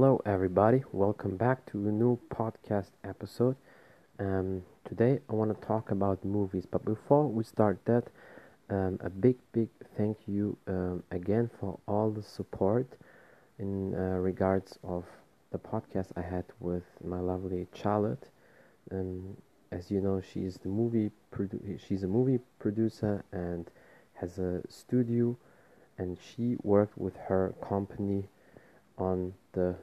Hello, everybody. Welcome back to a new podcast episode. Um, today, I want to talk about movies, but before we start that, um, a big, big thank you um, again for all the support in uh, regards of the podcast I had with my lovely Charlotte. Um, as you know, she's the movie produ- she's a movie producer and has a studio, and she worked with her company on the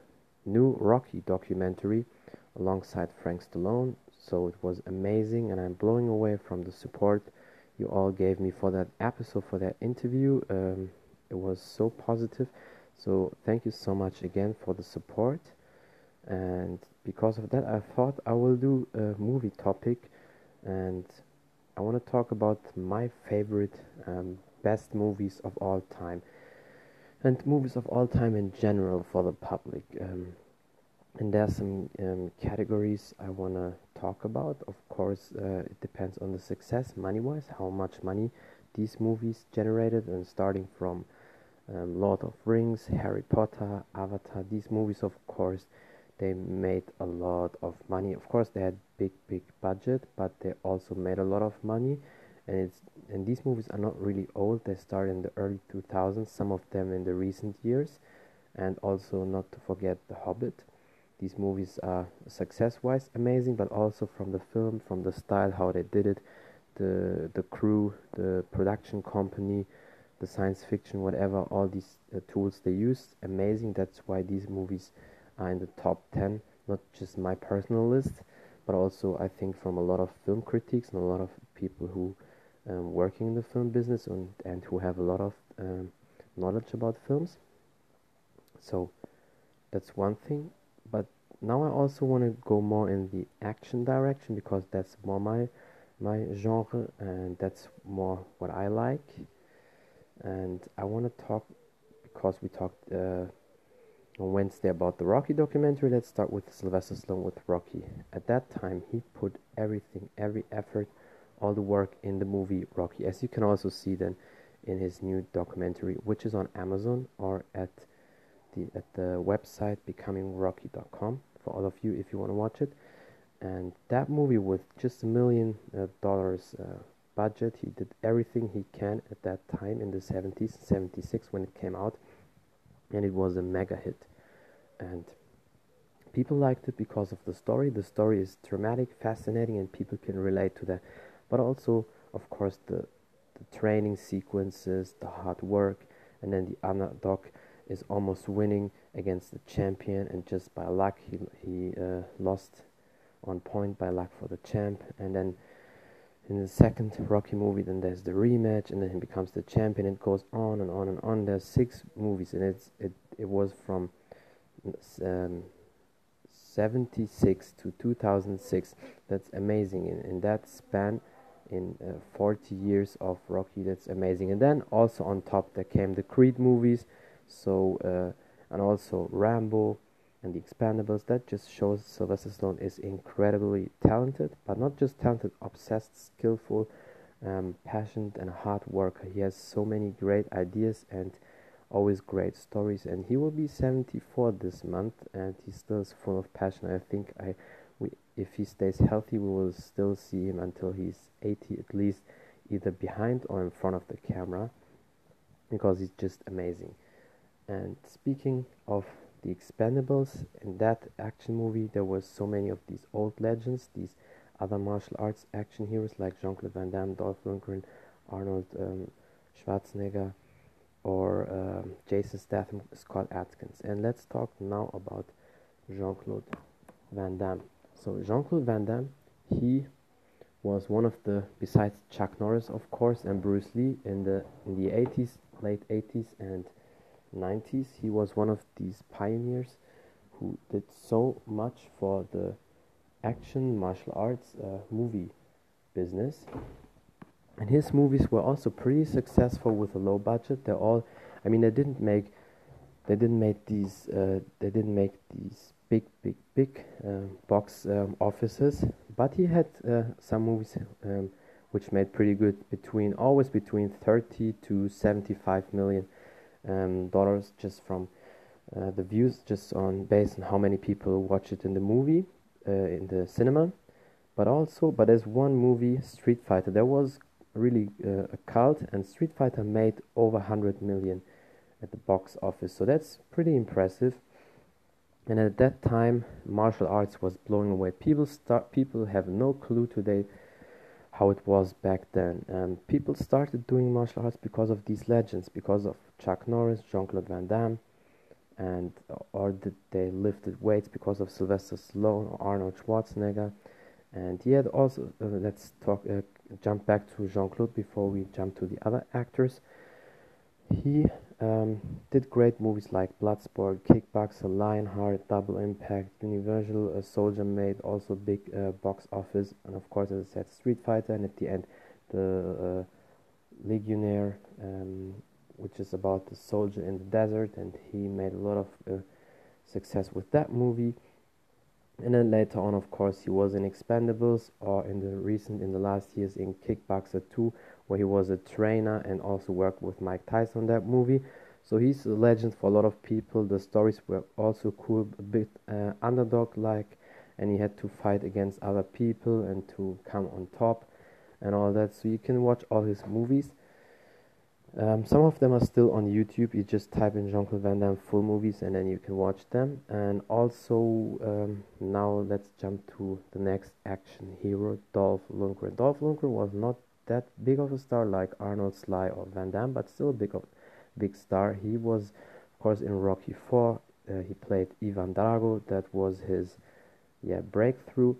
new Rocky documentary alongside Frank Stallone. So it was amazing, and I'm blowing away from the support you all gave me for that episode, for that interview. Um, it was so positive. So thank you so much again for the support. And because of that, I thought I will do a movie topic, and I want to talk about my favorite um, best movies of all time and movies of all time in general for the public. Um, and there are some um, categories I want to talk about. Of course, uh, it depends on the success, money wise, how much money these movies generated, and starting from um, Lord of Rings, Harry Potter, Avatar, these movies, of course, they made a lot of money. Of course, they had big, big budget, but they also made a lot of money and it's and these movies are not really old they start in the early 2000s some of them in the recent years and also not to forget the hobbit. These movies are success wise amazing but also from the film from the style how they did it the the crew the production company the science fiction whatever all these uh, tools they used amazing. That's why these movies are in the top 10 not just my personal list but also i think from a lot of film critics and a lot of people who um, working in the film business and, and who have a lot of um, knowledge about films. So that's one thing. But now I also want to go more in the action direction because that's more my my genre and that's more what I like. And I want to talk because we talked uh, on Wednesday about the Rocky documentary. Let's start with Sylvester Stallone with Rocky. At that time, he put everything, every effort all the work in the movie Rocky, as you can also see then in his new documentary, which is on Amazon or at the at the website becomingrocky.com for all of you if you want to watch it. And that movie with just a million uh, dollars uh, budget, he did everything he can at that time in the 70s, 76 when it came out, and it was a mega hit. And people liked it because of the story. The story is dramatic, fascinating, and people can relate to that but also of course the the training sequences, the hard work, and then the underdog is almost winning against the champion, and just by luck he he uh, lost on point by luck for the champ, and then in the second Rocky movie, then there's the rematch, and then he becomes the champion. It goes on and on and on. There's six movies, and it's it it was from um, 76 to 2006. That's amazing. In in that span, in uh, 40 years of Rocky. That's amazing. And then also on top there came the Creed movies, so uh, and also Rambo and the Expendables. That just shows Sylvester Stallone is incredibly talented, but not just talented, obsessed, skillful, um, passionate, and hard worker. He has so many great ideas and always great stories. And he will be 74 this month, and he still is full of passion. I think I we, if he stays healthy, we will still see him until he's 80 at least, either behind or in front of the camera, because he's just amazing. And speaking of the Expendables, in that action movie, there were so many of these old legends, these other martial arts action heroes like Jean Claude Van Damme, Dolph Lundgren, Arnold um, Schwarzenegger, or um, Jason Statham, Scott Adkins. And let's talk now about Jean Claude Van Damme. So Jean-Claude Van Damme, he was one of the besides Chuck Norris, of course, and Bruce Lee in the in the 80s, late 80s and 90s. He was one of these pioneers who did so much for the action martial arts uh, movie business. And his movies were also pretty successful with a low budget. They're all, I mean, they didn't make, they didn't make these, uh, they didn't make these big, big, big uh, box um, offices. But he had uh, some movies um, which made pretty good between always between 30 to 75 million um, dollars just from uh, the views just on based on how many people watch it in the movie uh, in the cinema but also but there's one movie street fighter there was really uh, a cult and street fighter made over 100 million at the box office so that's pretty impressive and at that time martial arts was blowing away. People start people have no clue today how it was back then. And people started doing martial arts because of these legends because of chuck norris jean-claude van damme and or did they lifted weights because of Sylvester Stallone or Arnold Schwarzenegger. And had also uh, let's talk uh, jump back to Jean-Claude before we jump to the other actors. He um, did great movies like Bloodsport, Kickboxer, Lionheart, Double Impact, Universal uh, Soldier made also big uh, box office and of course as I said Street Fighter and at the end the uh, Legionnaire um, which is about the soldier in the desert, and he made a lot of uh, success with that movie. And then later on, of course, he was in Expendables or in the recent, in the last years, in Kickboxer 2, where he was a trainer and also worked with Mike Tyson on that movie. So he's a legend for a lot of people. The stories were also cool, a bit uh, underdog like, and he had to fight against other people and to come on top and all that. So you can watch all his movies. Um, some of them are still on YouTube. You just type in Jean Claude Van Damme full movies and then you can watch them. And also, um, now let's jump to the next action hero, Dolph Lundgren. Dolph Lundgren was not that big of a star like Arnold Sly or Van Damme, but still a big, of, big star. He was, of course, in Rocky 4. Uh, he played Ivan Drago. That was his yeah breakthrough.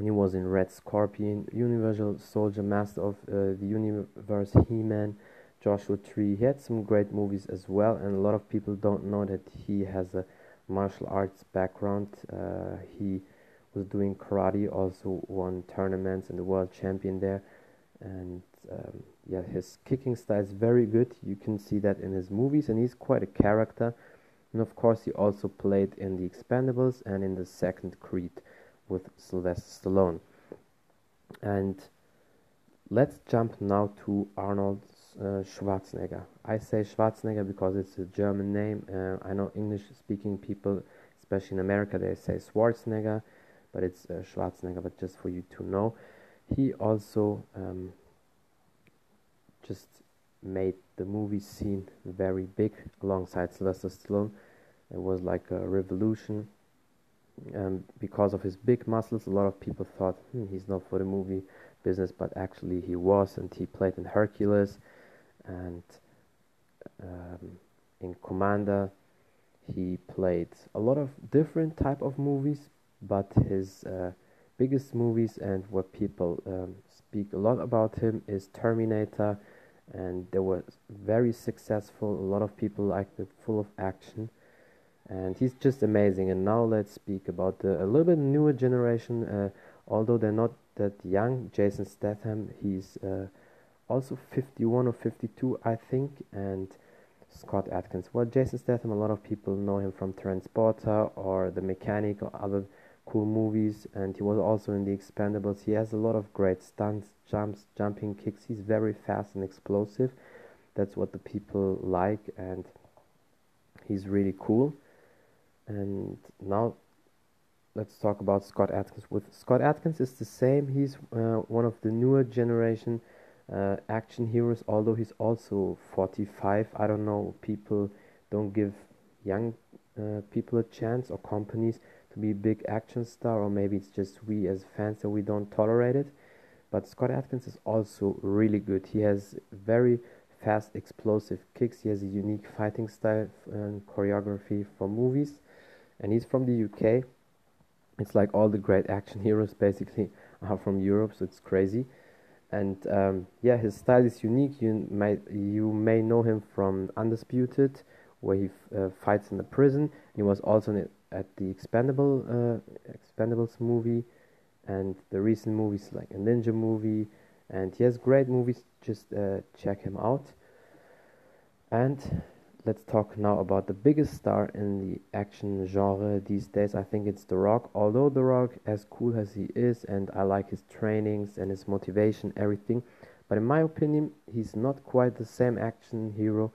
He was in Red Scorpion, Universal Soldier, Master of uh, the Universe, He-Man. Joshua Tree. He had some great movies as well, and a lot of people don't know that he has a martial arts background. Uh, he was doing karate, also won tournaments and the world champion there. And um, yeah, his kicking style is very good. You can see that in his movies, and he's quite a character. And of course, he also played in The Expendables and in the second Creed with Sylvester Stallone. And let's jump now to Arnold uh, Schwarzenegger. I say Schwarzenegger because it's a German name. Uh, I know English speaking people, especially in America, they say Schwarzenegger, but it's uh, Schwarzenegger, but just for you to know. He also um, just made the movie scene very big alongside Sylvester Stallone. It was like a revolution. Um, because of his big muscles, a lot of people thought hmm, he's not for the movie business, but actually he was, and he played in Hercules and um, in Commando he played a lot of different type of movies but his uh, biggest movies and what people um, speak a lot about him is Terminator and they were very successful. A lot of people liked it full of action. And he's just amazing. And now let's speak about the, a little bit newer generation uh, although they're not that young. Jason Statham he's uh, also 51 or 52 I think and Scott Adkins well Jason Statham a lot of people know him from Transporter or The Mechanic or other cool movies and he was also in The Expendables. He has a lot of great stunts jumps jumping kicks. He's very fast and explosive. That's what the people like and he's really cool. And now let's talk about Scott Adkins with Scott Adkins is the same. He's uh, one of the newer generation uh, action heroes although he's also 45 i don't know people don't give young uh, people a chance or companies to be a big action star or maybe it's just we as fans that we don't tolerate it. But scott adkins is also really good. He has very fast explosive kicks. He has a unique fighting style and choreography for movies. And he's from the uk it's like all the great action heroes basically are from europe so it's crazy. And um, yeah, his style is unique. You might you may know him from Undisputed, where he uh, fights in the prison. He was also at the Expendable uh, Expendables movie, and the recent movies like a Ninja movie, and he has great movies. Just uh, check him out. And let's talk now about the biggest star in the action genre these days. I think it's The Rock. Although The Rock, as cool as he is, and I like his trainings and his motivation, everything, but in my opinion, he's not quite the same action hero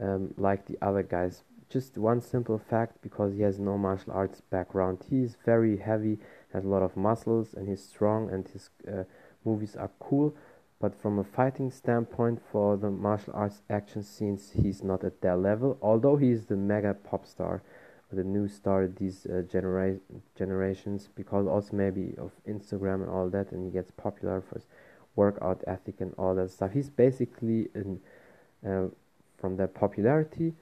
um, like the other guys. Just one simple fact because he has no martial arts background. He is very heavy, has a lot of muscles, and he's strong, and his uh, movies are cool. But from a fighting standpoint, for the martial arts action scenes, he's not at that level. Although he is the mega pop star, the new star these uh, genera- generations, because also maybe of Instagram and all that, and he gets popular for his workout ethic and all that stuff. He's basically in, uh, from that popularity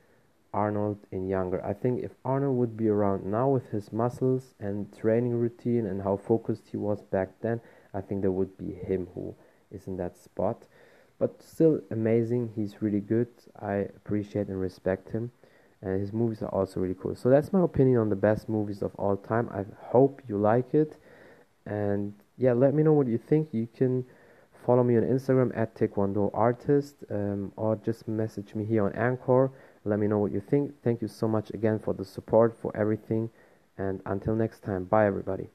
Arnold in younger. I think if Arnold would be around now with his muscles and training routine and how focused he was back then, I think that would be him who is in that spot. But still amazing. He's really good. I appreciate and respect him. And his movies are also really cool. So that's my opinion on the best movies of all time. I hope you like it. And yeah, let me know what you think. You can follow me on Instagram at Taekwondo Artist um, or just message me here on Anchor. Let me know what you think. Thank you so much again for the support, for everything. And until next time, bye everybody.